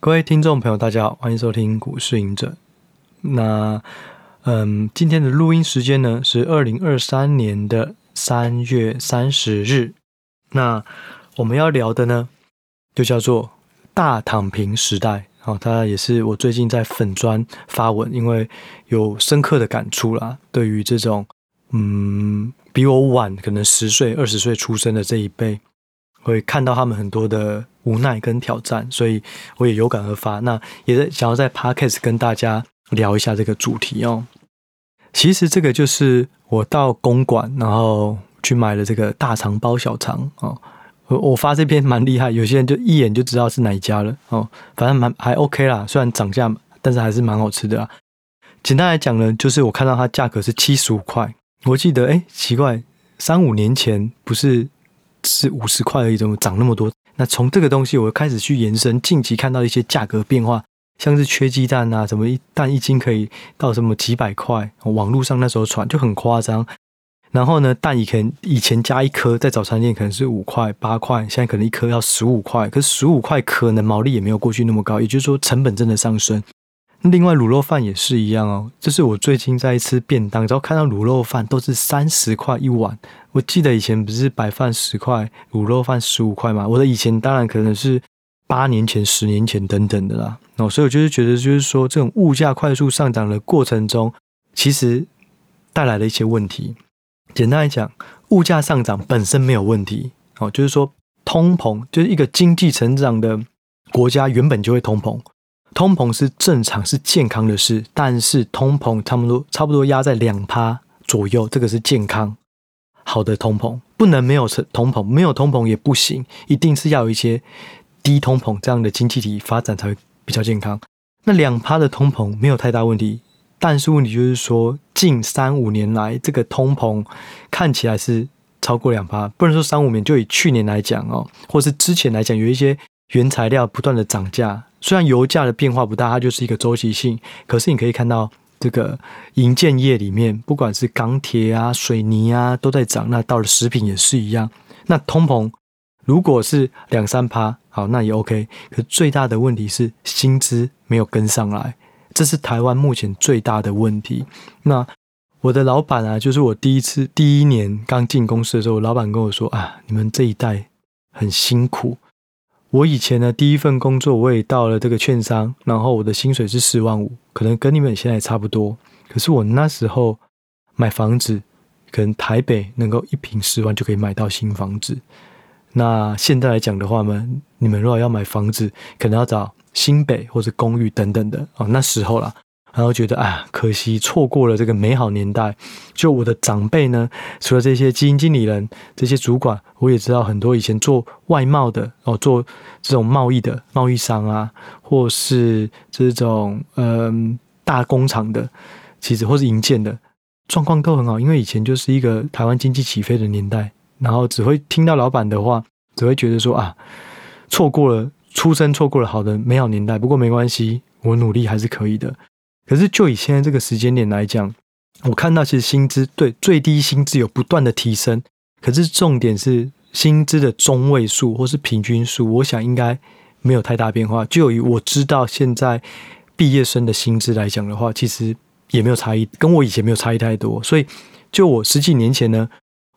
各位听众朋友，大家好，欢迎收听股市赢者。那，嗯，今天的录音时间呢是二零二三年的三月三十日。那我们要聊的呢，就叫做大躺平时代。哦，它也是我最近在粉专发文，因为有深刻的感触啦。对于这种，嗯，比我晚可能十岁、二十岁出生的这一辈。会看到他们很多的无奈跟挑战，所以我也有感而发。那也在想要在 Podcast 跟大家聊一下这个主题哦。其实这个就是我到公馆，然后去买了这个大肠包小肠哦。我我发这篇蛮厉害，有些人就一眼就知道是哪一家了哦。反正蛮还 OK 啦，虽然涨价，但是还是蛮好吃的啊。简单来讲呢，就是我看到它价格是七十五块，我记得哎，奇怪，三五年前不是。是五十块而已，怎么涨那么多？那从这个东西，我开始去延伸，近期看到一些价格变化，像是缺鸡蛋啊，什么一蛋一斤可以到什么几百块，网络上那时候传就很夸张。然后呢，蛋以前以前加一颗在早餐店可能是五块八块，现在可能一颗要十五块，可是十五块可能毛利也没有过去那么高，也就是说成本真的上升。另外卤肉饭也是一样哦，这是我最近在吃便当，只要看到卤肉饭都是三十块一碗。我记得以前不是白饭十块，卤肉饭十五块吗？我的以前当然可能是八年前、十年前等等的啦。哦，所以我就是觉得，就是说这种物价快速上涨的过程中，其实带来了一些问题。简单来讲，物价上涨本身没有问题，哦，就是说通膨，就是一个经济成长的国家原本就会通膨。通膨是正常是健康的事，但是通膨差不多差不多压在两趴左右，这个是健康好的通膨，不能没有通膨，没有通膨也不行，一定是要有一些低通膨这样的经济体发展才会比较健康。那两趴的通膨没有太大问题，但是问题就是说近三五年来这个通膨看起来是超过两趴，不能说三五年，就以去年来讲哦，或是之前来讲，有一些原材料不断的涨价。虽然油价的变化不大，它就是一个周期性。可是你可以看到，这个营建业里面，不管是钢铁啊、水泥啊，都在涨。那到了食品也是一样。那通膨如果是两三趴，好，那也 OK。可最大的问题是薪资没有跟上来，这是台湾目前最大的问题。那我的老板啊，就是我第一次第一年刚进公司的时候，老板跟我说啊，你们这一代很辛苦。我以前呢第一份工作，我也到了这个券商，然后我的薪水是四万五，可能跟你们现在差不多。可是我那时候买房子，可能台北能够一平十万就可以买到新房子。那现在来讲的话呢，你们如果要买房子，可能要找新北或者公寓等等的哦，那时候啦。然后觉得啊，可惜错过了这个美好年代。就我的长辈呢，除了这些基金经理人、这些主管，我也知道很多以前做外贸的哦，做这种贸易的贸易商啊，或是这种嗯、大工厂的，其实或是营建的状况都很好。因为以前就是一个台湾经济起飞的年代，然后只会听到老板的话，只会觉得说啊，错过了出生，错过了好的美好年代。不过没关系，我努力还是可以的。可是，就以现在这个时间点来讲，我看到其实薪资对最低薪资有不断的提升，可是重点是薪资的中位数或是平均数，我想应该没有太大变化。就以我知道现在毕业生的薪资来讲的话，其实也没有差异，跟我以前没有差异太多。所以，就我十几年前呢，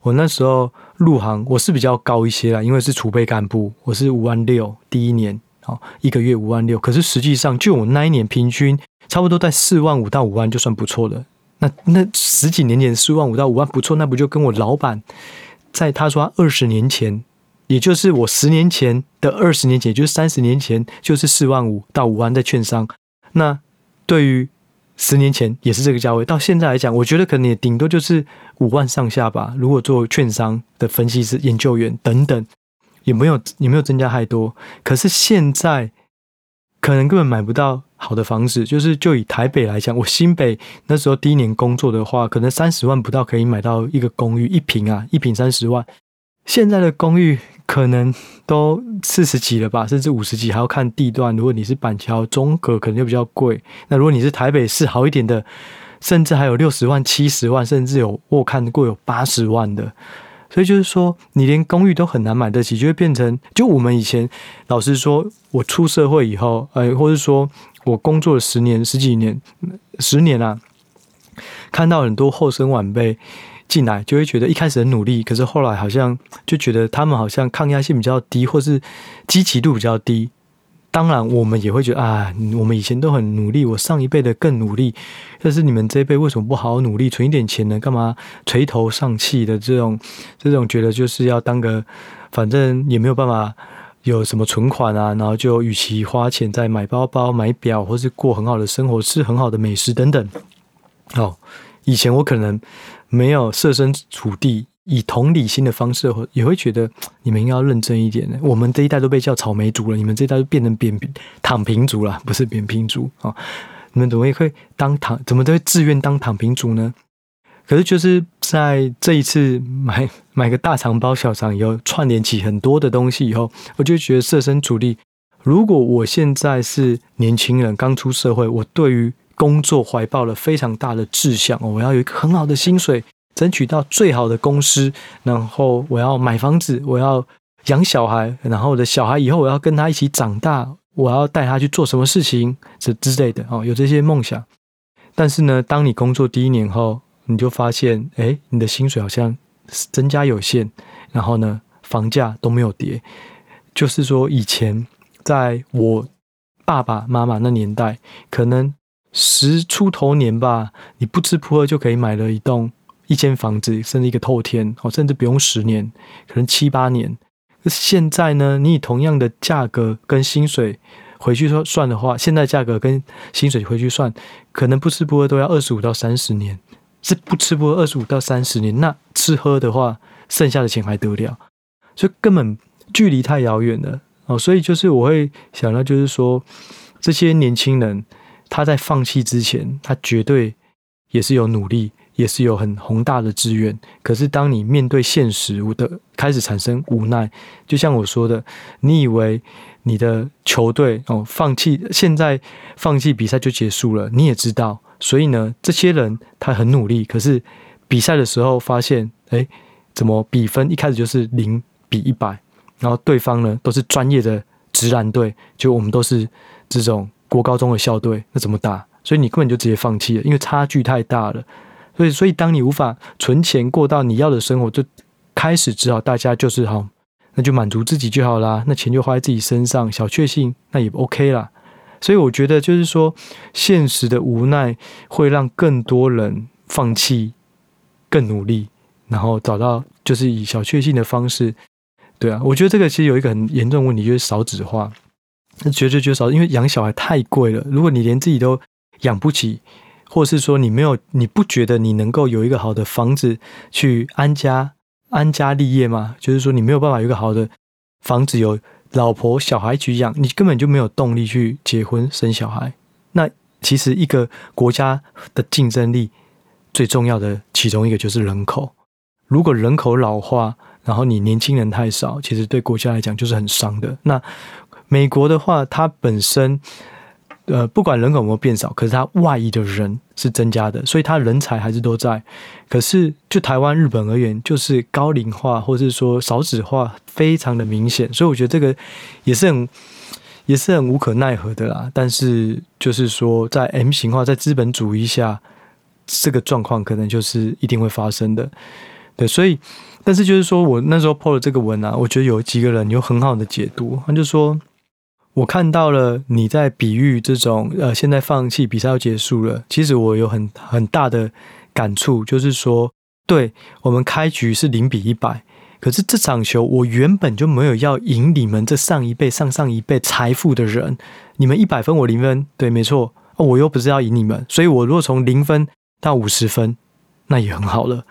我那时候入行我是比较高一些啦，因为是储备干部，我是五万六第一年，哦，一个月五万六。可是实际上，就我那一年平均。差不多在四万五到五万就算不错了。那那十几年前四万五到五万不错，那不就跟我老板在他说二十年前，也就是我十年前的二十年前，也就是三十年前，就是四万五到五万在券商。那对于十年前也是这个价位，到现在来讲，我觉得可能也顶多就是五万上下吧。如果做券商的分析师、研究员等等，也没有也没有增加太多。可是现在可能根本买不到。好的房子，就是就以台北来讲，我新北那时候第一年工作的话，可能三十万不到可以买到一个公寓一平啊，一平三十万。现在的公寓可能都四十几了吧，甚至五十几，还要看地段。如果你是板桥中和，可能就比较贵。那如果你是台北市好一点的，甚至还有六十万、七十万，甚至有我看过有八十万的。所以就是说，你连公寓都很难买得起，就会变成就我们以前老师说，我出社会以后，呃，或者说我工作了十年、十几年、十年啊，看到很多后生晚辈进来，就会觉得一开始很努力，可是后来好像就觉得他们好像抗压性比较低，或是积极度比较低。当然，我们也会觉得啊，我们以前都很努力，我上一辈的更努力，但是你们这一辈为什么不好好努力，存一点钱呢？干嘛垂头丧气的这种这种觉得就是要当个，反正也没有办法有什么存款啊，然后就与其花钱在买包包、买表，或是过很好的生活、吃很好的美食等等。哦，以前我可能没有设身处地。以同理心的方式，也会觉得你们应该要认真一点呢。我们这一代都被叫草莓族了，你们这一代就变成扁平躺平族了，不是扁平族啊？你们怎么会当躺？怎么都会自愿当躺平族呢？可是就是在这一次买买个大肠包小肠以后，串联起很多的东西以后，我就觉得设身处地，如果我现在是年轻人，刚出社会，我对于工作怀抱了非常大的志向，我要有一个很好的薪水。争取到最好的公司，然后我要买房子，我要养小孩，然后我的小孩以后我要跟他一起长大，我要带他去做什么事情，这之类的哦，有这些梦想。但是呢，当你工作第一年后，你就发现，哎，你的薪水好像增加有限，然后呢，房价都没有跌。就是说，以前在我爸爸妈妈那年代，可能十出头年吧，你不吃不喝就可以买了一栋。一间房子，甚至一个透天，哦，甚至不用十年，可能七八年。现在呢，你以同样的价格跟薪水回去说算的话，现在价格跟薪水回去算，可能不吃不喝都要二十五到三十年。是不吃不喝二十五到三十年，那吃喝的话，剩下的钱还得了？所以根本距离太遥远了哦。所以就是我会想到，就是说这些年轻人他在放弃之前，他绝对也是有努力。也是有很宏大的志愿，可是当你面对现实的开始产生无奈，就像我说的，你以为你的球队哦放弃，现在放弃比赛就结束了，你也知道，所以呢，这些人他很努力，可是比赛的时候发现，哎，怎么比分一开始就是零比一百，然后对方呢都是专业的直男队，就我们都是这种国高中的校队，那怎么打？所以你根本就直接放弃了，因为差距太大了。所以，所以当你无法存钱过到你要的生活，就开始只好大家就是好，那就满足自己就好啦。那钱就花在自己身上，小确幸那也 OK 啦。所以我觉得就是说，现实的无奈会让更多人放弃，更努力，然后找到就是以小确幸的方式。对啊，我觉得这个其实有一个很严重问题，就是少子化。那绝对就少，因为养小孩太贵了。如果你连自己都养不起。或是说你没有，你不觉得你能够有一个好的房子去安家安家立业吗？就是说你没有办法有一个好的房子，有老婆小孩去养，你根本就没有动力去结婚生小孩。那其实一个国家的竞争力最重要的其中一个就是人口。如果人口老化，然后你年轻人太少，其实对国家来讲就是很伤的。那美国的话，它本身。呃，不管人口有没有变少，可是它外移的人是增加的，所以它人才还是都在。可是就台湾、日本而言，就是高龄化或者是说少子化非常的明显，所以我觉得这个也是很也是很无可奈何的啦。但是就是说，在 M 型化、在资本主义下，这个状况可能就是一定会发生的。对，所以但是就是说我那时候 po 了这个文啊，我觉得有几个人有很好的解读，他就说。我看到了你在比喻这种呃，现在放弃比赛要结束了。其实我有很很大的感触，就是说，对我们开局是零比一百，可是这场球我原本就没有要赢你们这上一辈、上上一辈财富的人。你们一百分，我零分，对，没错，我又不是要赢你们，所以我如果从零分到五十分，那也很好了。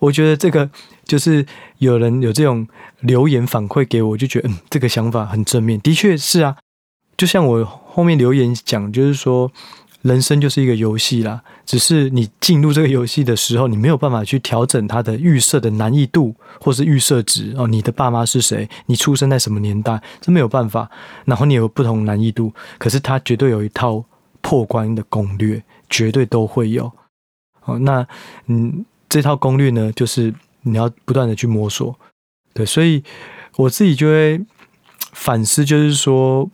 我觉得这个就是有人有这种留言反馈给我，就觉得嗯，这个想法很正面，的确是啊。就像我后面留言讲，就是说，人生就是一个游戏啦。只是你进入这个游戏的时候，你没有办法去调整它的预设的难易度，或是预设值哦。你的爸妈是谁？你出生在什么年代？这没有办法。然后你有不同难易度，可是它绝对有一套破关的攻略，绝对都会有。哦，那嗯，这套攻略呢，就是你要不断的去摸索。对，所以我自己就会反思，就是说，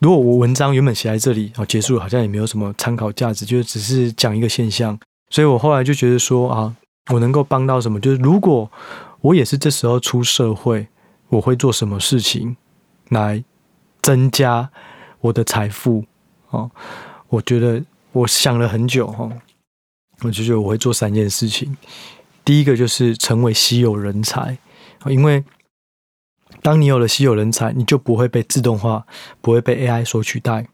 如果我文章原本写在这里，哦，结束了，好像也没有什么参考价值，就是只是讲一个现象。所以我后来就觉得说啊，我能够帮到什么？就是如果我也是这时候出社会，我会做什么事情来增加我的财富？哦，我觉得我想了很久，哈，我就觉得我会做三件事情。第一个就是成为稀有人才。因为当你有了稀有人才，你就不会被自动化，不会被 AI 所取代。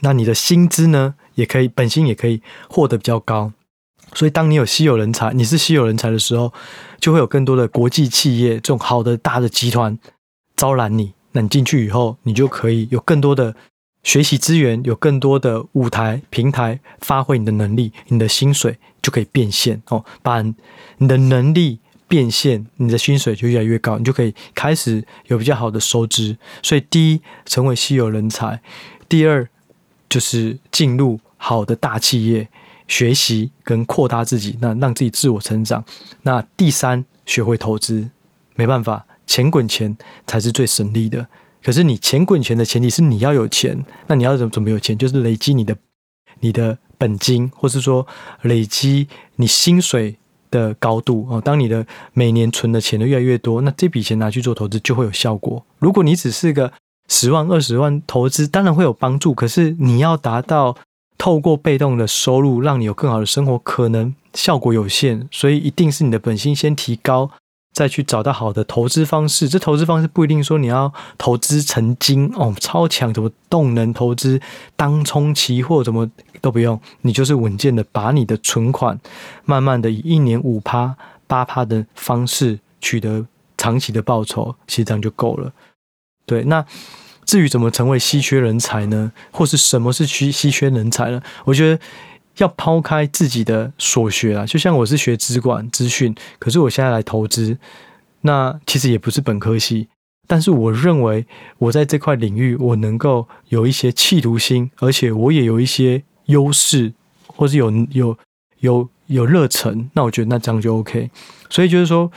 那你的薪资呢，也可以本薪也可以获得比较高。所以，当你有稀有人才，你是稀有人才的时候，就会有更多的国际企业这种好的大的集团招揽你。那你进去以后，你就可以有更多的学习资源，有更多的舞台平台发挥你的能力，你的薪水就可以变现哦，把你的能力。变现，你的薪水就越来越高，你就可以开始有比较好的收支。所以，第一，成为稀有人才；第二，就是进入好的大企业，学习跟扩大自己，那让自己自我成长。那第三，学会投资。没办法，钱滚钱才是最省力的。可是，你钱滚钱的前提是你要有钱。那你要怎么怎么有钱？就是累积你的你的本金，或是说累积你薪水。的高度哦，当你的每年存的钱都越来越多，那这笔钱拿去做投资就会有效果。如果你只是个十万、二十万投资，当然会有帮助，可是你要达到透过被动的收入让你有更好的生活，可能效果有限。所以一定是你的本薪先提高。再去找到好的投资方式，这投资方式不一定说你要投资成金哦，超强什么动能投资、当冲期货怎么都不用，你就是稳健的把你的存款，慢慢的以一年五趴、八趴的方式取得长期的报酬，其实这样就够了。对，那至于怎么成为稀缺人才呢？或是什么是稀稀缺人才呢？我觉得。要抛开自己的所学啊，就像我是学资管资讯，可是我现在来投资，那其实也不是本科系，但是我认为我在这块领域我能够有一些企图心，而且我也有一些优势，或是有有有有热忱，那我觉得那这样就 OK。所以就是说，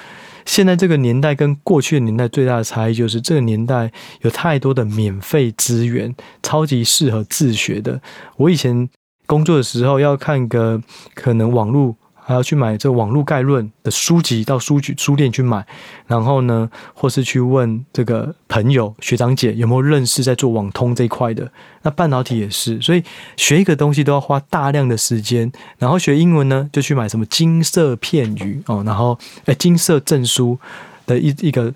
现在这个年代跟过去的年代最大的差异就是，这个年代有太多的免费资源，超级适合自学的。我以前。工作的时候要看个可能网络，还要去买这个网络概论的书籍，到书局书店去买，然后呢，或是去问这个朋友学长姐有没有认识在做网通这一块的。那半导体也是，所以学一个东西都要花大量的时间。然后学英文呢，就去买什么金色片语哦，然后诶金色证书的一一个。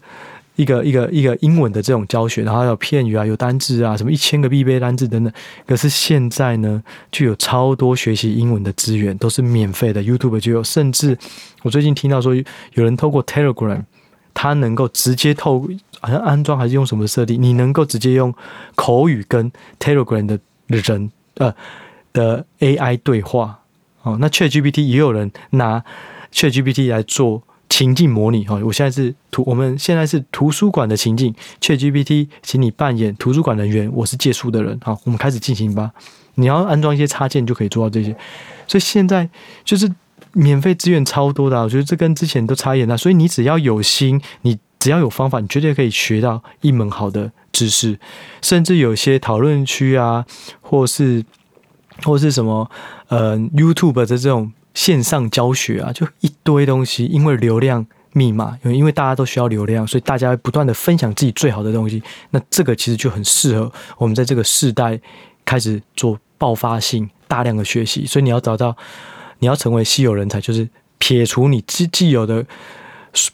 一个一个一个英文的这种教学，然后有片语啊，有单字啊，什么一千个必备单字等等。可是现在呢，就有超多学习英文的资源，都是免费的，YouTube 就有。甚至我最近听到说，有人透过 Telegram，他能够直接透，好像安装还是用什么设定，你能够直接用口语跟 Telegram 的人呃的 AI 对话。哦，那 ChatGPT 也有人拿 ChatGPT 来做。情境模拟哈，我现在是图，我们现在是图书馆的情境，ChatGPT，请你扮演图书馆人员，我是借书的人，好，我们开始进行吧。你要安装一些插件就可以做到这些，所以现在就是免费资源超多的，我觉得这跟之前都差异很大。所以你只要有心，你只要有方法，你绝对可以学到一门好的知识，甚至有些讨论区啊，或是或是什么呃 YouTube 的这种。线上教学啊，就一堆东西，因为流量密码，因为大家都需要流量，所以大家不断的分享自己最好的东西。那这个其实就很适合我们在这个世代开始做爆发性大量的学习。所以你要找到，你要成为稀有人才，就是撇除你既既有的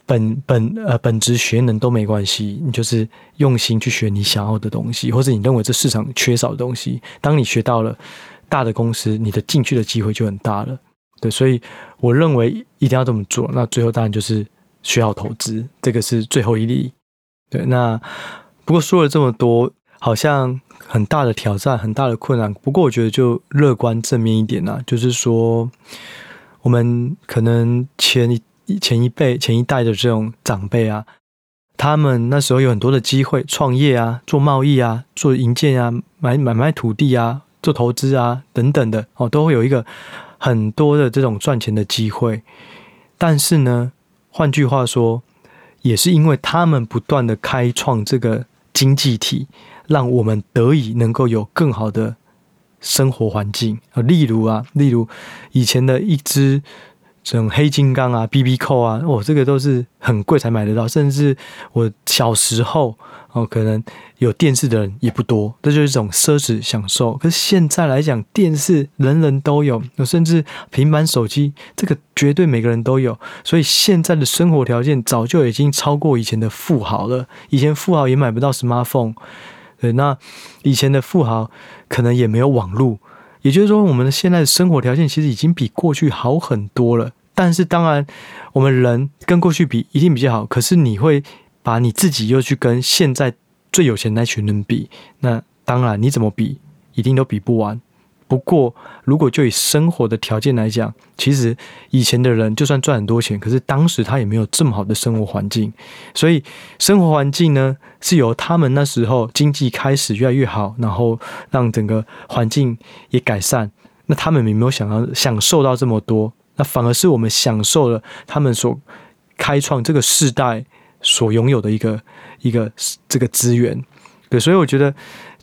本本呃本职学能都没关系，你就是用心去学你想要的东西，或者你认为这市场缺少的东西。当你学到了大的公司，你的进去的机会就很大了。对，所以我认为一定要这么做。那最后当然就是需要投资，这个是最后一例。对，那不过说了这么多，好像很大的挑战，很大的困难。不过我觉得就乐观正面一点呐，就是说我们可能前一前一辈、前一代的这种长辈啊，他们那时候有很多的机会创业啊，做贸易啊，做营建啊，买买卖土地啊，做投资啊等等的哦，都会有一个。很多的这种赚钱的机会，但是呢，换句话说，也是因为他们不断的开创这个经济体，让我们得以能够有更好的生活环境。例如啊，例如以前的一只。这种黑金刚啊，BB 扣啊，哦，这个都是很贵才买得到。甚至我小时候哦，可能有电视的人也不多，这就是一种奢侈享受。可是现在来讲，电视人人都有，甚至平板手机，这个绝对每个人都有。所以现在的生活条件早就已经超过以前的富豪了。以前富豪也买不到 smartphone，对，那以前的富豪可能也没有网络。也就是说，我们的现在的生活条件其实已经比过去好很多了。但是当然，我们人跟过去比一定比较好。可是你会把你自己又去跟现在最有钱那群人比，那当然你怎么比，一定都比不完。不过，如果就以生活的条件来讲，其实以前的人就算赚很多钱，可是当时他也没有这么好的生活环境。所以，生活环境呢，是由他们那时候经济开始越来越好，然后让整个环境也改善。那他们有没有想要享受到这么多？那反而是我们享受了他们所开创这个世代所拥有的一个一个这个资源。对，所以我觉得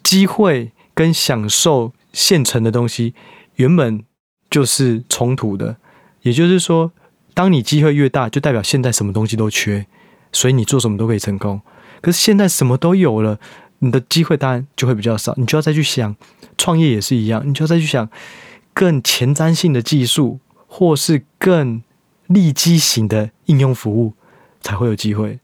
机会跟享受。现成的东西原本就是冲突的，也就是说，当你机会越大，就代表现在什么东西都缺，所以你做什么都可以成功。可是现在什么都有了，你的机会当然就会比较少，你就要再去想创业也是一样，你就要再去想更前瞻性的技术，或是更利基型的应用服务，才会有机会。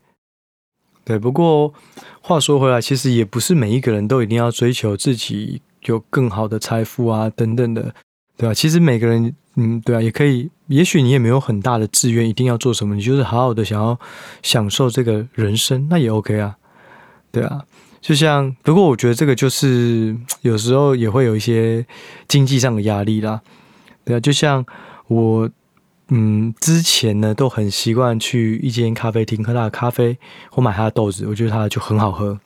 对，不过话说回来，其实也不是每一个人都一定要追求自己。有更好的财富啊，等等的，对吧？其实每个人，嗯，对啊，也可以。也许你也没有很大的志愿，一定要做什么，你就是好好的想要享受这个人生，那也 OK 啊，对啊。就像，不过我觉得这个就是有时候也会有一些经济上的压力啦，对啊。就像我，嗯，之前呢都很习惯去一间咖啡厅喝他的咖啡，或买他的豆子，我觉得他就很好喝。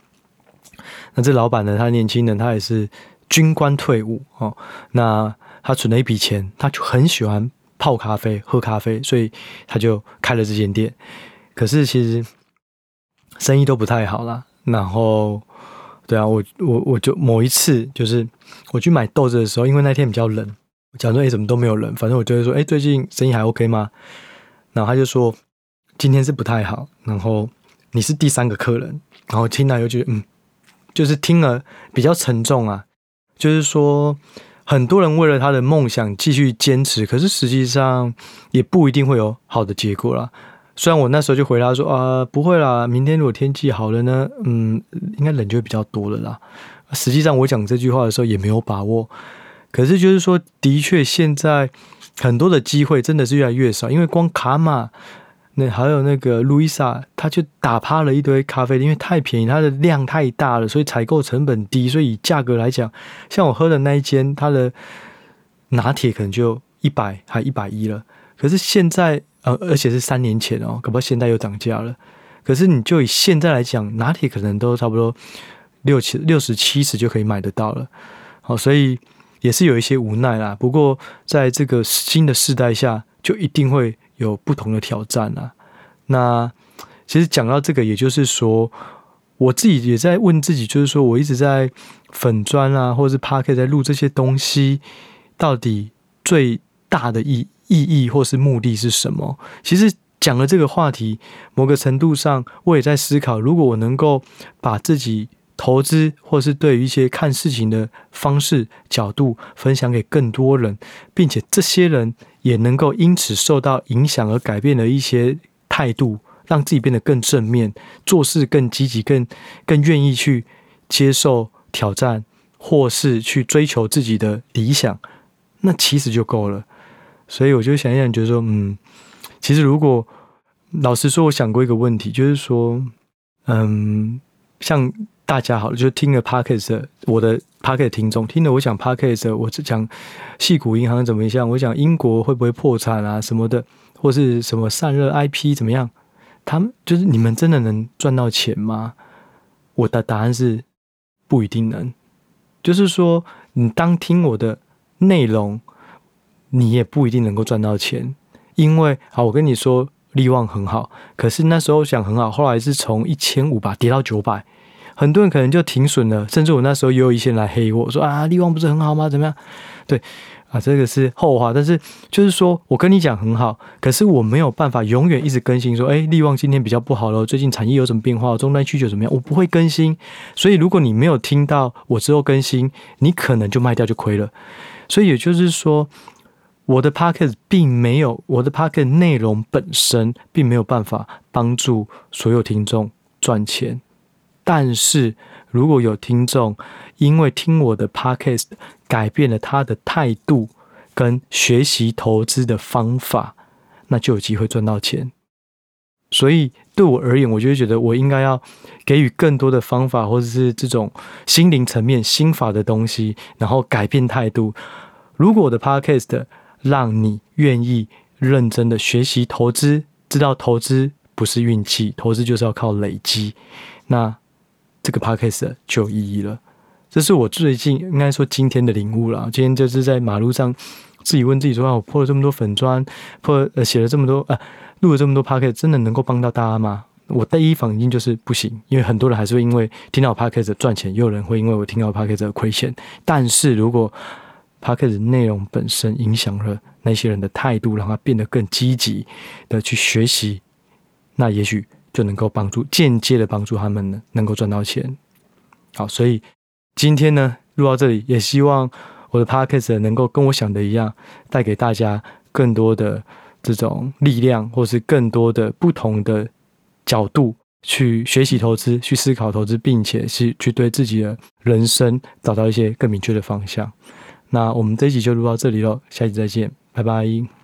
那这老板呢，他年轻人，他也是。军官退伍哦，那他存了一笔钱，他就很喜欢泡咖啡、喝咖啡，所以他就开了这间店。可是其实生意都不太好啦。然后，对啊，我我我就某一次就是我去买豆子的时候，因为那天比较冷，讲说哎怎么都没有人，反正我就会说哎最近生意还 OK 吗？然后他就说今天是不太好。然后你是第三个客人，然后听到又觉得嗯，就是听了比较沉重啊。就是说，很多人为了他的梦想继续坚持，可是实际上也不一定会有好的结果啦。虽然我那时候就回答说啊，不会啦，明天如果天气好了呢，嗯，应该人就会比较多了啦。实际上我讲这句话的时候也没有把握，可是就是说，的确现在很多的机会真的是越来越少，因为光卡玛。那还有那个路易莎，他就打趴了一堆咖啡，因为太便宜，它的量太大了，所以采购成本低，所以以价格来讲，像我喝的那一间，它的拿铁可能就一百还一百一了。可是现在，呃，而且是三年前哦，可不现在又涨价了。可是你就以现在来讲，拿铁可能都差不多六七六十七十就可以买得到了。好，所以也是有一些无奈啦。不过在这个新的世代下，就一定会。有不同的挑战啊。那其实讲到这个，也就是说，我自己也在问自己，就是说我一直在粉砖啊，或者是 Podcast 在录这些东西，到底最大的意意义或是目的是什么？其实讲了这个话题，某个程度上，我也在思考，如果我能够把自己。投资，或是对于一些看事情的方式、角度分享给更多人，并且这些人也能够因此受到影响而改变了一些态度，让自己变得更正面，做事更积极，更更愿意去接受挑战，或是去追求自己的理想，那其实就够了。所以我就想一想，觉得说，嗯，其实如果老实说，我想过一个问题，就是说，嗯，像。大家好，就听了 Podcast，我的 Podcast 听众听了我讲 Podcast，我只讲矽谷银行怎么样，我讲英国会不会破产啊什么的，或是什么散热 IP 怎么样，他们就是你们真的能赚到钱吗？我的答案是不一定能，就是说你当听我的内容，你也不一定能够赚到钱，因为好，我跟你说，力旺很好，可是那时候想很好，后来是从一千五吧跌到九百，很多人可能就停损了，甚至我那时候也有一些人来黑我说啊，力旺不是很好吗？怎么样？对。啊，这个是后话，但是就是说我跟你讲很好，可是我没有办法永远一直更新说，哎，力旺今天比较不好了，最近产业有什么变化，终端需求怎么样？我不会更新，所以如果你没有听到我之后更新，你可能就卖掉就亏了。所以也就是说，我的 p o c k e t 并没有，我的 p o c k e t 内容本身并没有办法帮助所有听众赚钱，但是如果有听众因为听我的 podcast，改变了他的态度跟学习投资的方法，那就有机会赚到钱。所以对我而言，我就会觉得我应该要给予更多的方法，或者是这种心灵层面心法的东西，然后改变态度。如果我的 podcast 让你愿意认真的学习投资，知道投资不是运气，投资就是要靠累积，那这个 podcast 就有意义了。这是我最近应该说今天的领悟了。今天就是在马路上自己问自己说：“啊，我破了这么多粉砖，破呃写了这么多呃录了这么多 podcast，真的能够帮到大家吗？”我第一反应就是不行，因为很多人还是会因为听到 podcast 赚钱，也有人会因为我听到 podcast 亏钱。但是如果 podcast 内容本身影响了那些人的态度，让他变得更积极的去学习，那也许就能够帮助间接的帮助他们呢，能够赚到钱。好，所以。今天呢，录到这里，也希望我的 podcast 能够跟我想的一样，带给大家更多的这种力量，或是更多的不同的角度去学习投资，去思考投资，并且是去对自己的人生找到一些更明确的方向。那我们这一集就录到这里喽，下期再见，拜拜。